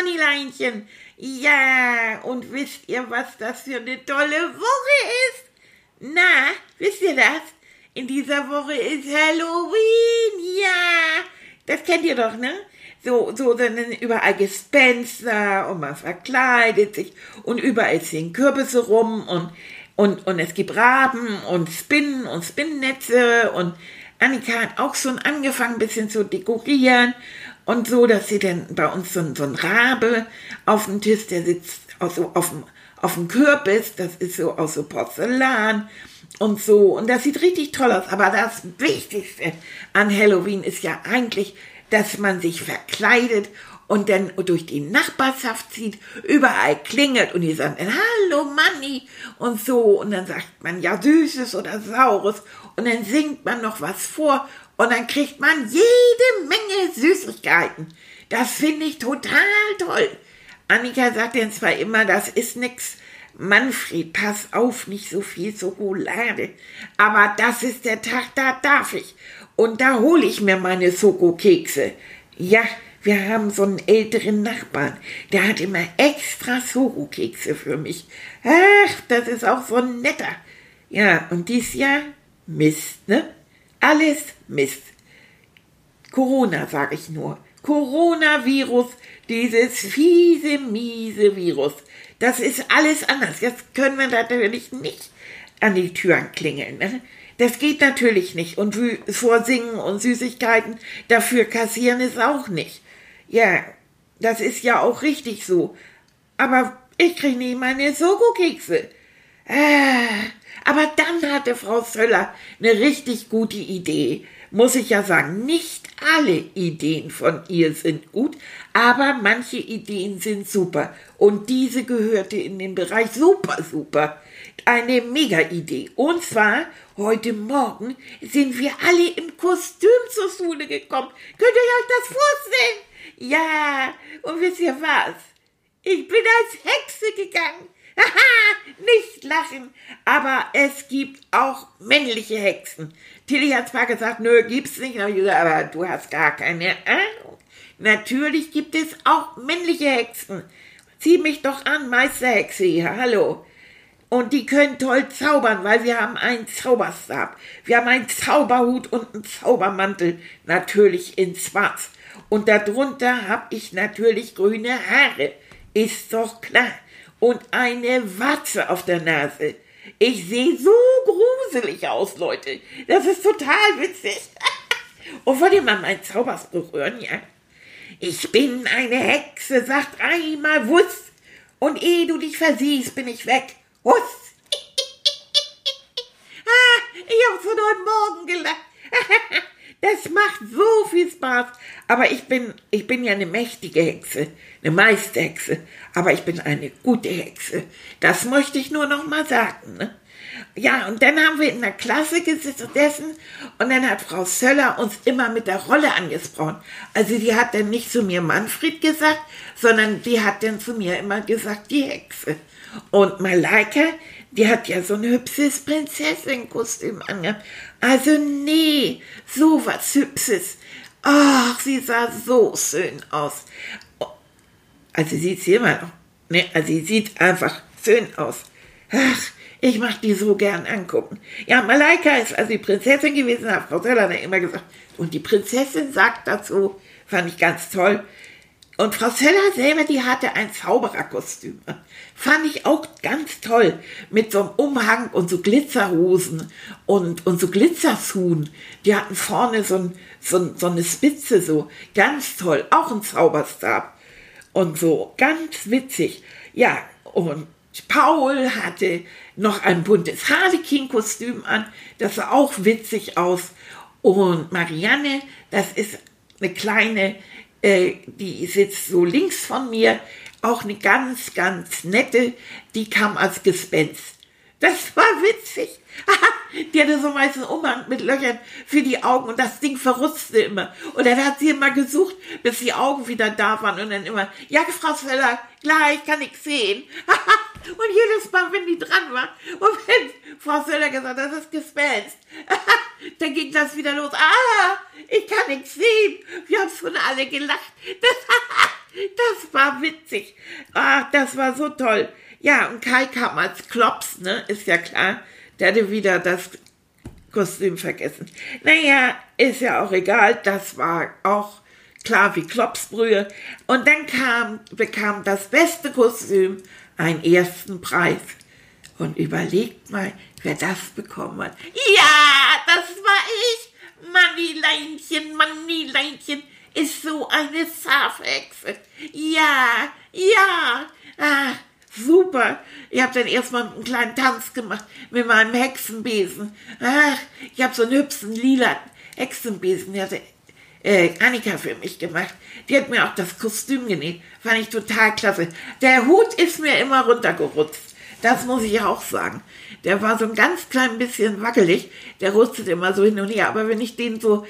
Euer Mannileinchen. Ja, und wisst ihr, was das für eine tolle Woche ist? Na, wisst ihr das? In dieser Woche ist Halloween, ja. Das kennt ihr doch, ne? So, so, dann überall Gespenster und man verkleidet sich und überall ziehen Kürbisse rum und, und, und es gibt Raben und Spinnen und Spinnennetze und Annika hat auch schon angefangen, ein bisschen zu dekorieren und so, dass sie dann bei uns so, so ein Rabe auf dem Tisch, der sitzt also auf dem, auf dem Kürbis, das ist so aus so Porzellan und so. Und das sieht richtig toll aus. Aber das Wichtigste an Halloween ist ja eigentlich, dass man sich verkleidet und dann durch die Nachbarschaft zieht, überall klingelt und die sagen, hallo Manni und so. Und dann sagt man ja Süßes oder Saures und dann singt man noch was vor und dann kriegt man jede Menge Süßigkeiten. Das finde ich total toll. Annika sagt dann zwar immer, das ist nix. Manfred, pass auf, nicht so viel Schokolade. Aber das ist der Tag, da darf ich. Und da hole ich mir meine Soko-Kekse. Ja, wir haben so einen älteren Nachbarn, der hat immer extra Soko-Kekse für mich. Ach, das ist auch so ein netter. Ja, und dies Jahr Mist, ne? Alles Mist. Corona, sag ich nur. Coronavirus, dieses fiese, miese Virus. Das ist alles anders. Jetzt können wir natürlich nicht an die Türen klingeln. Ne? Das geht natürlich nicht. Und vorsingen und Süßigkeiten dafür kassieren ist auch nicht. Ja, das ist ja auch richtig so. Aber ich kriege nie meine Soko-Kekse. Ah, aber dann hatte Frau Söller eine richtig gute Idee. Muss ich ja sagen, nicht alle Ideen von ihr sind gut, aber manche Ideen sind super. Und diese gehörte in den Bereich super, super. Eine Mega-Idee. Und zwar, heute Morgen sind wir alle im Kostüm zur Schule gekommen. Könnt ihr euch das vorstellen? Ja, und wisst ihr was? Ich bin als Hexe gegangen. Nicht lachen. Aber es gibt auch männliche Hexen. Tilly hat zwar gesagt, nö, gibt's nicht, aber du hast gar keine Ahnung. Natürlich gibt es auch männliche Hexen. Zieh mich doch an, Meisterhexe hier, hallo. Und die können toll zaubern, weil wir haben einen Zauberstab. Wir haben einen Zauberhut und einen Zaubermantel, natürlich in schwarz. Und darunter habe ich natürlich grüne Haare. Ist doch klar und eine Watze auf der Nase. Ich sehe so gruselig aus, Leute. Das ist total witzig. Und wollt ihr mal meinen Zauberspruch hören, ja? Ich bin eine Hexe, sag dreimal Wuss. Und ehe du dich versiehst, bin ich weg. Wuss. ah, ich hab schon heute Morgen gelacht. Das macht so viel Spaß. Aber ich bin, ich bin ja eine mächtige Hexe, eine Meisterhexe. Aber ich bin eine gute Hexe. Das möchte ich nur noch mal sagen. Ne? Ja, und dann haben wir in der Klasse gesessen und dann hat Frau Söller uns immer mit der Rolle angesprochen. Also die hat dann nicht zu mir Manfred gesagt, sondern die hat dann zu mir immer gesagt, die Hexe. Und Malaika, die hat ja so ein hübsches Prinzessin-Kostüm angehabt. Also nee, so was Hübsches. Ach, sie sah so schön aus. Also sieht sie immer noch. Ne, also sie sieht einfach schön aus. Ach, ich mach die so gern angucken. Ja, Malaika ist also die Prinzessin gewesen, hat Frau Seller immer gesagt. Und die Prinzessin sagt dazu, fand ich ganz toll, und Frau Seller selber, die hatte ein Zaubererkostüm. Fand ich auch ganz toll. Mit so einem Umhang und so Glitzerhosen und, und so Glitzerschuhen. Die hatten vorne so, ein, so, so eine Spitze so. Ganz toll. Auch ein Zauberstab. Und so. Ganz witzig. Ja, und Paul hatte noch ein buntes Harlequin-Kostüm an. Das sah auch witzig aus. Und Marianne, das ist eine kleine äh, die sitzt so links von mir, auch eine ganz, ganz nette, die kam als Gespenst. Das war witzig. die hatte so meistens Umhang mit Löchern für die Augen und das Ding verrutzte immer. Und dann hat sie immer gesucht, bis die Augen wieder da waren und dann immer, ja, Frau Sveller, gleich kann ich sehen. und jedes Mal, wenn die dran war und wenn Frau Söller gesagt hat, das ist Gespenst, dann ging das wieder los. Ah, ich kann nichts sehen. Wir haben schon alle gelacht. Das, das war witzig. Ah, das war so toll. Ja, und Kai kam als Klops, ne, ist ja klar. Der hatte wieder das Kostüm vergessen. Naja, ist ja auch egal. Das war auch klar wie Klopsbrühe. Und dann kam, bekam das beste Kostüm einen ersten Preis. Und überlegt mal, wer das bekommen hat. Ja, das war ich. Mannileinchen, Mannileinchen ist so eine Schafhexe. Ja, ja. Ah, super. Ich habe dann erstmal einen kleinen Tanz gemacht mit meinem Hexenbesen. Ach, ich habe so einen hübschen lila Hexenbesen. Der äh, Annika für mich gemacht. Die hat mir auch das Kostüm genäht. Fand ich total klasse. Der Hut ist mir immer runtergerutscht. Das muss ich auch sagen. Der war so ein ganz klein bisschen wackelig. Der rustet immer so hin und her. Aber wenn ich den so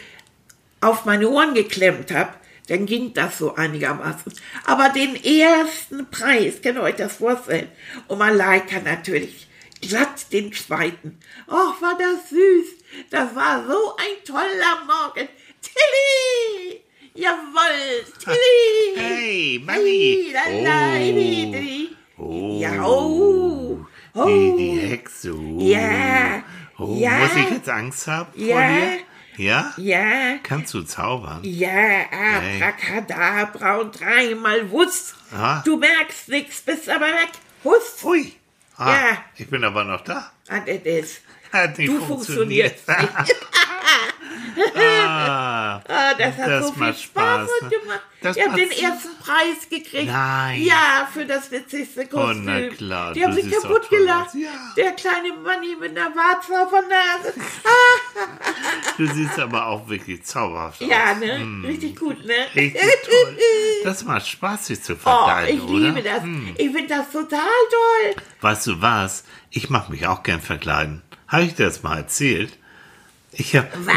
auf meine Ohren geklemmt habe, dann ging das so einigermaßen. Aber den ersten Preis, könnt ihr euch das vorstellen? Und Malaika natürlich glatt den zweiten. Och, war das süß. Das war so ein toller Morgen. Tilly! Jawoll, Tilly! Hey, Mami! Hey, oh. oh. Ja, oh. oh. Die, die Hexe. Oh. Ja. Oh, ja. Muss ich jetzt Angst haben ja. vor dir? Ja? Ja. Kannst du zaubern? Ja, abracadabra und dreimal Wust. Ah. Du merkst nichts, bist aber weg. Hust. Ui. Ah, Ja. Ich bin aber noch da. Und es ist. Hat nicht Du funktioniert. funktionierst nicht. ah, Ah, das hat Das so viel Spaß, Spaß, ne? gemacht. Das Ihr habt den ersten Preis gekriegt. Nein. Ja, für das witzigste Kostüm. na klar, Die haben du sich kaputt gelacht. Ja. Der kleine Manni mit einer. Ah, du siehst aber auch wirklich zauberhaft aus. ja, ne? Richtig gut, ne? Hm. Richtig toll. Das macht Spaß, sich zu Oh, verkleiden, ich oder? liebe das. Hm. Ich finde das total toll. Weißt du was? Ich mache mich auch gern verkleiden. Habe ich dir das mal erzählt? Ich habe. Was?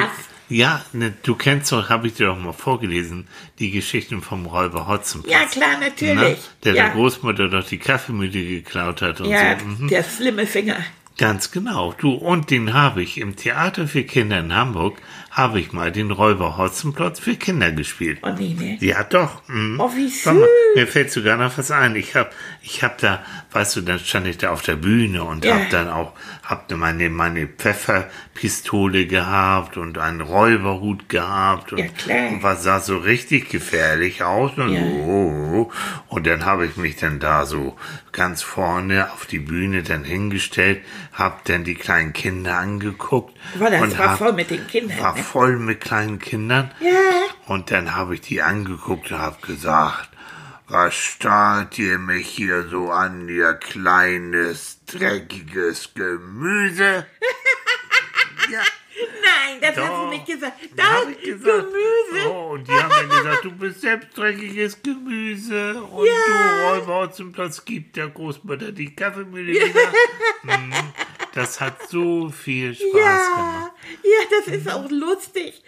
Ja, ne, du kennst doch, habe ich dir doch mal vorgelesen, die Geschichten vom Räuber Hotzenplotz. Ja, klar, Ne? natürlich. Der ja. der Großmutter doch die Kaffeemühle geklaut hat und ja, so. Mhm. der schlimme Finger. Ganz genau. Du, und den habe ich im Theater für Kinder in Hamburg, habe ich mal den Räuber Hotzenplotz für Kinder gespielt. Oh nee, ne? Ja, doch. Mhm. Oh, wie Warte mal. Mir fällt sogar noch was ein. Ich hab, ich hab da, weißt du, dann stand ich da auf der Bühne und Ja. hab dann auch, hab meine, meine Pfefferpistole gehabt und einen Räuberhut gehabt und, Ja, und was sah so richtig gefährlich aus und Ja. so. Und dann habe ich mich dann da so ganz vorne auf die Bühne dann hingestellt, hab dann die kleinen Kinder angeguckt. War das und war hab- voll mit den Kindern. War ne? voll mit kleinen Kindern. Ja. Und dann habe ich die angeguckt und habe gesagt, was starrt ihr mich hier so an, ihr kleines, dreckiges Gemüse? ja, Nein, das hast du doch. nicht gesagt. Da hab Das ich gesagt. Gemüse. Oh, und die haben dann gesagt, du bist selbst dreckiges Gemüse. Und Ja. du Räuber zum Platz gibt der Großmutter die Kaffeemühle wieder. Mhm. Das hat so viel Spaß gemacht. Ja, ja, das ist auch lustig.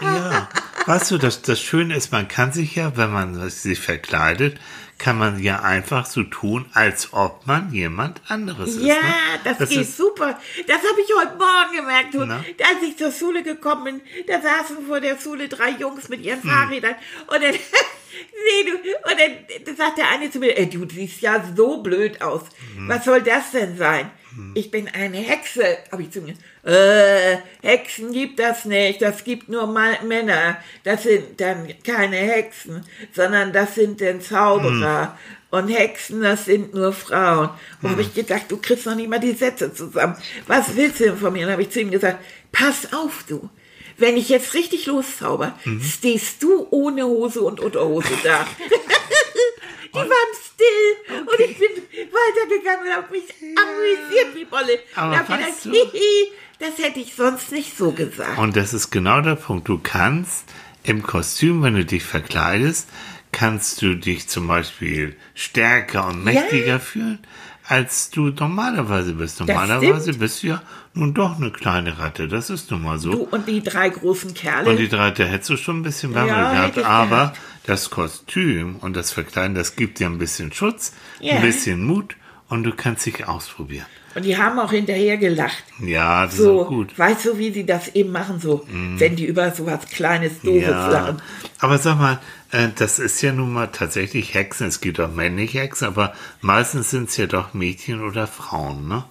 Ja, weißt du, das, das Schöne ist, man kann sich ja, wenn man sich verkleidet, kann man ja einfach so tun, als ob man jemand anderes ist. Ja, ne? das, das geht ist, super. Das habe ich heute Morgen gemerkt. Du, Na? als ich zur Schule gekommen bin, da saßen vor der Schule drei Jungs mit ihren Hm. Fahrrädern. Und dann, nee, du, und dann, sagt der eine zu mir, ey, du siehst ja so blöd aus. Hm. Was soll das denn sein? Ich bin eine Hexe, habe ich zu mir. Äh, Hexen gibt das nicht, das gibt nur mal Männer. Das sind dann keine Hexen, sondern das sind dann Zauberer. Und Hexen, das sind nur Frauen. Wo habe ich gedacht, du kriegst noch nicht mal die Sätze zusammen. Was willst du denn von mir? Und habe ich zu ihm gesagt, pass auf, du. Wenn ich jetzt richtig loszauber, stehst du ohne Hose und Unterhose da. Die waren still und ich bin weitergegangen und habe mich amüsiert wie Bolle. Aber und hab weißt gedacht, hihi, das hätte ich sonst nicht so gesagt. und das ist genau der Punkt. Du kannst im Kostüm, wenn du dich verkleidest, kannst du dich zum Beispiel stärker und mächtiger fühlen, als du normalerweise bist. Normalerweise bist du ja nun doch eine kleine Ratte. Das ist nun mal so. Du und die drei großen Kerle. Und die drei, da hättest du schon ein bisschen Wärme Ja, gehabt. Aber gehabt. das Kostüm und das Verkleiden, das gibt dir ein bisschen Schutz, Ja. ein bisschen Mut und du kannst dich ausprobieren. und die haben auch hinterher gelacht. Ja, das ist So, auch gut. Weißt du, wie sie das eben machen, so, wenn die über sowas Kleines, Doofes Ja, lachen. aber sag mal, äh, das ist ja nun mal tatsächlich Hexen. Es gibt auch männliche Hexen, aber meistens sind es ja doch Mädchen oder Frauen, ne?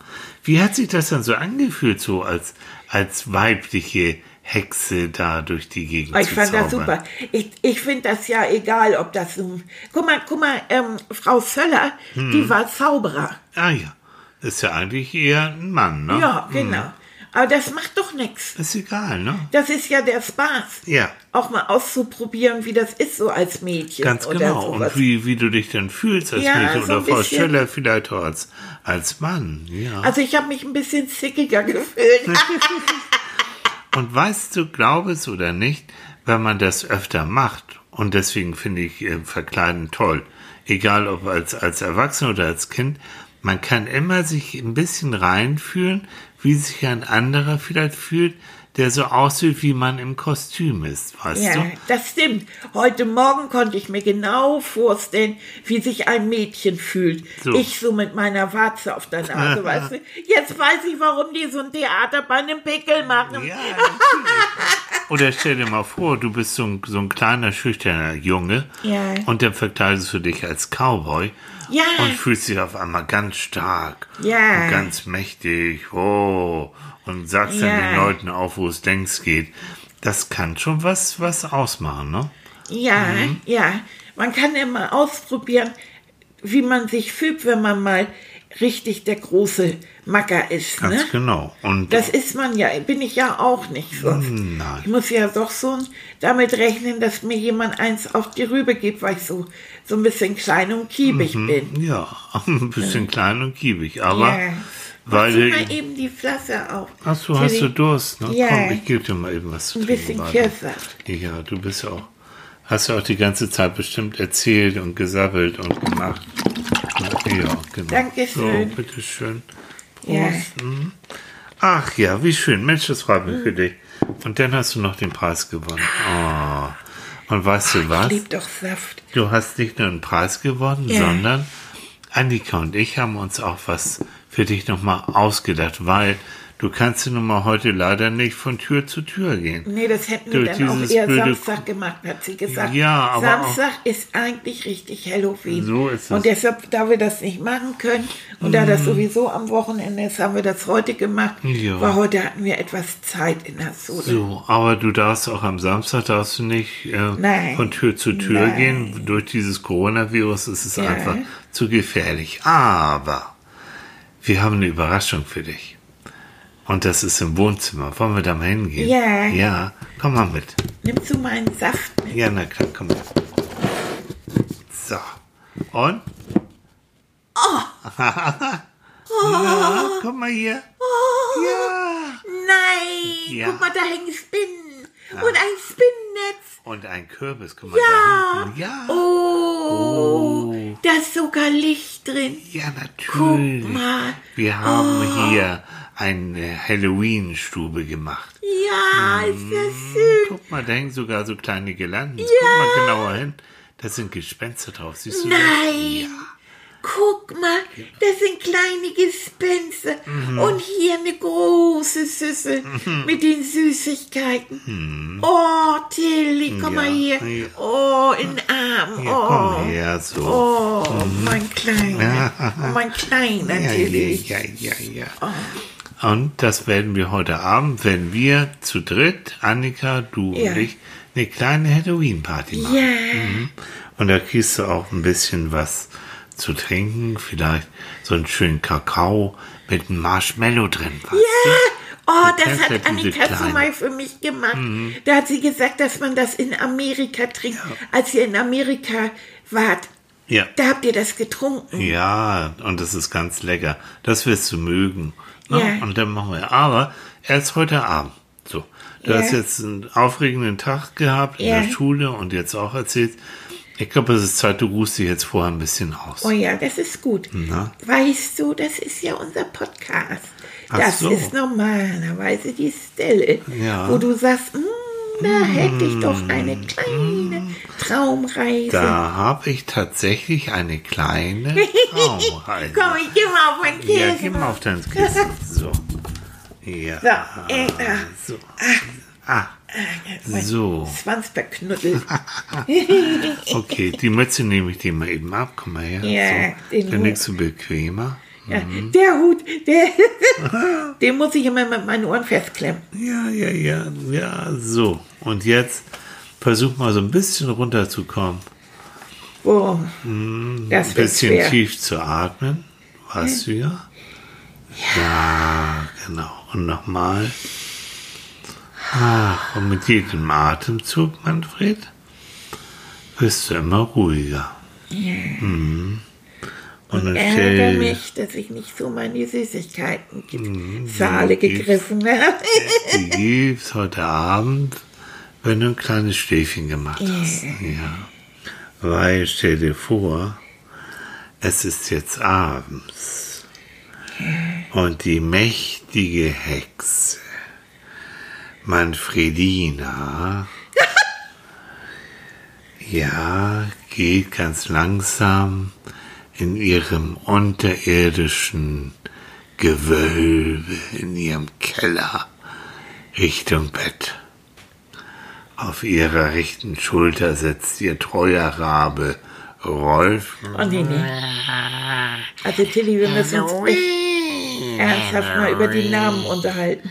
Wie hat sich das dann so angefühlt, so als, als weibliche Hexe da durch die Gegend Ich zu fand das zaubern? super. Ich, ich finde das ja egal, ob das so. Guck mal, guck mal, ähm, Frau Söller, Hm. die war Zauberer. Ah ja, ist ja eigentlich eher ein Mann, ne? Ja, genau. Aber das macht doch nichts. Ist egal, ne? Das ist ja der Spaß. Ja. Auch mal auszuprobieren, wie das ist so als Mädchen. Ganz genau. Sowas. Und wie, wie du dich denn fühlst als Ja, Mädchen so oder Frau. Schöller vielleicht auch als, als Mann, ja. Also ich habe mich ein bisschen zickiger gefühlt. Und weißt du, glaub es oder nicht, wenn man das öfter macht, und deswegen finde ich äh, Verkleiden toll, egal ob als, als Erwachsener oder als Kind, man kann immer sich ein bisschen reinfühlen, wie sich ein anderer vielleicht fühlt, der so aussieht, wie man im Kostüm ist, weißt ja, du? das stimmt. Heute Morgen konnte ich mir genau vorstellen, wie sich ein Mädchen fühlt. So. Ich so mit meiner Warze auf der Nase, weißt du. Jetzt weiß ich, warum die so ein Theater bei einem Pickel machen. Ja. Oder stell dir mal vor, du bist so ein, so ein kleiner, schüchterner Junge Ja. und dann verkleidest du dich als Cowboy Ja. und fühlst dich auf einmal ganz stark Ja. und ganz mächtig oh, und sagst dann Ja. den Leuten auf, wo es längst geht. Das kann schon was, was ausmachen, ne? Ja, Mhm. ja. Man kann mal ausprobieren, wie man sich fühlt, wenn man mal richtig der große Macker ist. Ganz Ne? genau. Und Das ist man ja, bin ich ja auch nicht so. Nein. Ich muss ja doch so damit rechnen, dass mir jemand eins auf die Rübe gibt, weil ich so, so ein bisschen klein und kiebig bin. ja, ein bisschen klein und kiebig, aber Ja. weil Zieh du mal eben die Flasche auf. Ach so, hast du. Durst? Ne? Ja. Komm, ich gebe dir mal eben was zu Ein bisschen. Kirschsaft. Ja, du bist ja auch, hast ja auch die ganze Zeit bestimmt erzählt und gesabbelt und gemacht. Ja, genau. Dankeschön. So, bitteschön. Ja. Mhm. Ach ja, wie schön. Mensch, das freut mich für dich. Und dann hast du noch den Preis gewonnen. Oh. Und weißt du Ich was? lieb doch Saft. Du hast nicht nur einen Preis gewonnen, Ja. sondern Annika und ich haben uns auch was für dich nochmal ausgedacht, weil du kannst ja nun mal heute leider nicht von Tür zu Tür gehen. Nee, das hätten wir dann auch eher Samstag gemacht, hat sie gesagt. Ja, aber Samstag ist eigentlich richtig Halloween. So ist es. Mhm. Und deshalb, da wir das nicht machen können und da das sowieso am Wochenende ist, haben wir das heute gemacht. Ja. Weil heute hatten wir etwas Zeit in der Sohle. So, aber du darfst auch am Samstag darfst du nicht äh, von Tür zu Tür Nein. gehen. Durch dieses Coronavirus ist es Ja. einfach zu gefährlich. Aber wir haben eine Überraschung für dich. Und das ist im Wohnzimmer. Wollen wir da mal hingehen? Ja. Ja, komm mal mit. Nimmst du meinen Saft mit? Ja, na klar, komm mit. So. Und? Oh. Na, komm mal hier. Ja. Nein! Ja. Guck mal, da hängen Spinnen. Und ein Spinnennetz. Und ein Kürbis, guck mal da Ja. hinten. Ja. Oh, da ist sogar Licht drin. Ja, natürlich. Guck mal. Wir haben hier eine Halloween-Stube gemacht. Ja, ist das schön. Guck mal, da hängen sogar so kleine Girlanden. Guck mal genauer hin. Da sind Gespenster drauf. Siehst du das? Nein. Guck mal, das sind kleine Gespenster. Mhm. Und hier eine große Schüssel mit den Süßigkeiten. Oh, Tilly, komm Mhm. Ja, mal hier. ja. Oh, in den Arm. Ja, oh. komm her, so. Oh, mein Kleiner. Oh, mein Kleiner Ja, Tilly. ja, ja, ja, ja. Und das werden wir heute Abend, wenn wir zu dritt, Annika, du Ja. und ich, eine kleine Halloween-Party machen. Ja. Und da kriegst du auch ein bisschen was zu trinken, vielleicht so einen schönen Kakao mit einem Marshmallow drin. Du? Oh, Du das ja hat Annika kleinen. mal für mich gemacht. Da hat sie gesagt, dass man das in Amerika trinkt. Als ihr in Amerika wart, Ja. da habt ihr das getrunken. Ja, und das ist ganz lecker. Das wirst du mögen. Ne? Ja. Und dann machen wir. Aber erst heute Abend. So. Du Ja. hast jetzt einen aufregenden Tag gehabt in Ja. der Schule und jetzt auch erzählt. Ich glaube, es ist Zeit, du ruhst dich jetzt vorher ein bisschen aus. Oh ja, das ist gut. Na? Weißt du, das ist ja unser Podcast. Ach Das so. ist normalerweise die Stelle, Ja. wo du sagst, "Hm, da hätte ich doch eine kleine Traumreise. Da habe ich tatsächlich eine kleine Traumreise. Komm, ich geh mal auf mein ja, Käse. geh mal auf dein Kissen. So. Ja. So, äh, ah, So. Ah, mein so. Schwanz verknuddelt. Okay, die Mütze nehme ich dir mal eben ab. Komm mal her. Ja, so. Dann Hut. liegst du bequemer. Ja, der Hut, der, den muss ich immer mit meinen Ohren festklemmen. Ja, ja, ja, ja, so. Und jetzt versuch mal so ein bisschen runterzukommen. Oh, das Ein bisschen schwer. tief zu atmen. Weißt du ja? Ja, genau. Und nochmal. Ach, und mit jedem Atemzug, Manfred, wirst du immer ruhiger. Mhm. Und dann Ärgere mich, dass ich nicht so meine Süßigkeiten Mhm, Saale gegriffen habe. die gibt's heute Abend, wenn du ein kleines Schläfchen gemacht hast. Ja. Weil, stell dir vor, es ist jetzt abends. Und die mächtige Hexe, Manfredina, ja, geht ganz langsam in ihrem unterirdischen Gewölbe, in ihrem Keller, Richtung Bett. Auf ihrer rechten Schulter sitzt ihr treuer Rabe Rolf. Oh nee, nee. Also Tilly, wir müssen uns echt ernsthaft mal über die Namen unterhalten.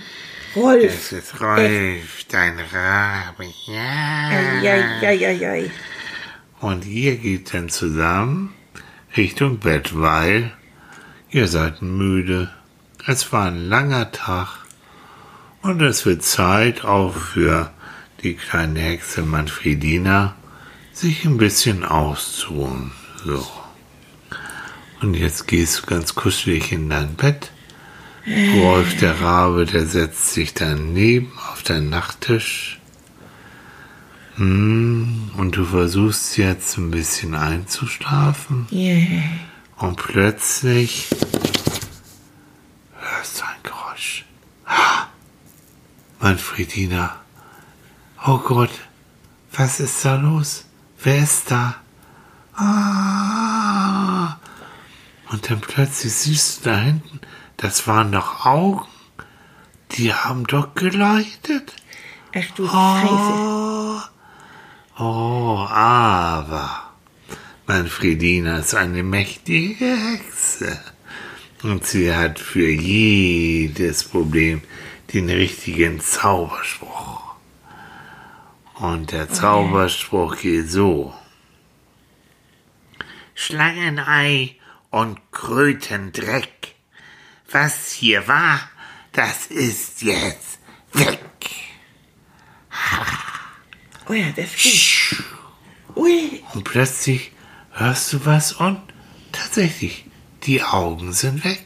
Rolf. Es ist Rolf, dein Rabe. Ja. Eieieiei. Und ihr geht dann zusammen Richtung Bett, weil ihr seid müde. Es war ein langer Tag und es wird Zeit auch für die kleine Hexe Manfredina, sich ein bisschen auszuruhen. So. Und jetzt gehst du ganz kuschelig in dein Bett. Rolf der Rabe, der setzt sich daneben auf deinen Nachttisch. Hm, und du versuchst jetzt ein bisschen einzuschlafen. Ja. Und plötzlich hörst du ein Geräusch. Ah, Manfredina. Oh Gott, was ist da los? Wer ist da? Ah. Und dann plötzlich siehst du da hinten, das waren doch Augen. Die haben doch geleuchtet. Ach du Scheiße. Oh, oh, aber Manfredina ist eine mächtige Hexe. Und sie hat für jedes Problem den richtigen Zauberspruch. Und der Zauberspruch geht so. Schlangenei und Krötendreck. Was hier war, das ist jetzt weg. Oh ja, ist gut. Ui. Und plötzlich hörst du was und tatsächlich, die Augen sind weg.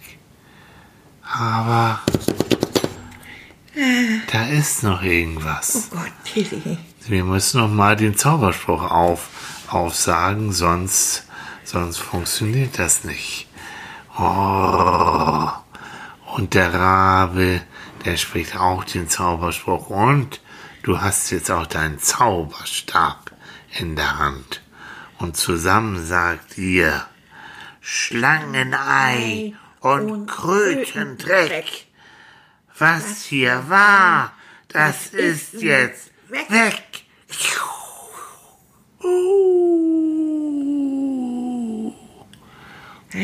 Aber da ist noch Oh irgendwas. Gott, Tilly. Wir müssen noch mal den Zauberspruch auf, aufsagen, sonst, sonst funktioniert das nicht. Oh. Und der Rabe, der spricht auch den Zauberspruch. Und du hast jetzt auch deinen Zauberstab in der Hand. Und zusammen sagt ihr Schlangenei und Krötendreck. Was hier war, das ist jetzt weg.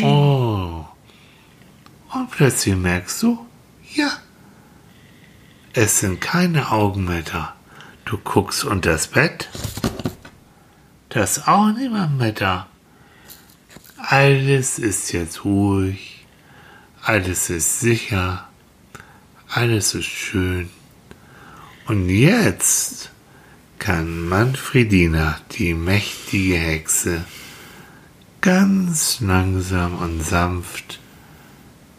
Oh. Und plötzlich merkst du, ja, es sind keine Augen mehr da. Du guckst unter das Bett, da ist auch niemand mehr da. Alles ist jetzt ruhig, alles ist sicher, alles ist schön. Und jetzt kann Manfredina, die mächtige Hexe, ganz langsam und sanft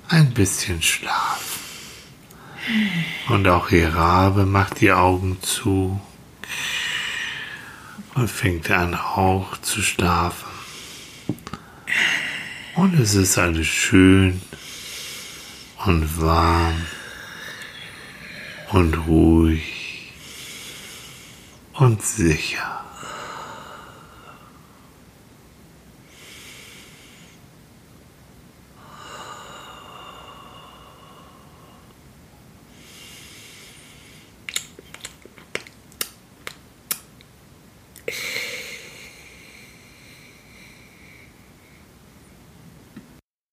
ein bisschen schlafen. Und auch ihr Rabe macht die Augen zu und fängt an auch zu schlafen. Und es ist alles schön und warm und ruhig und sicher.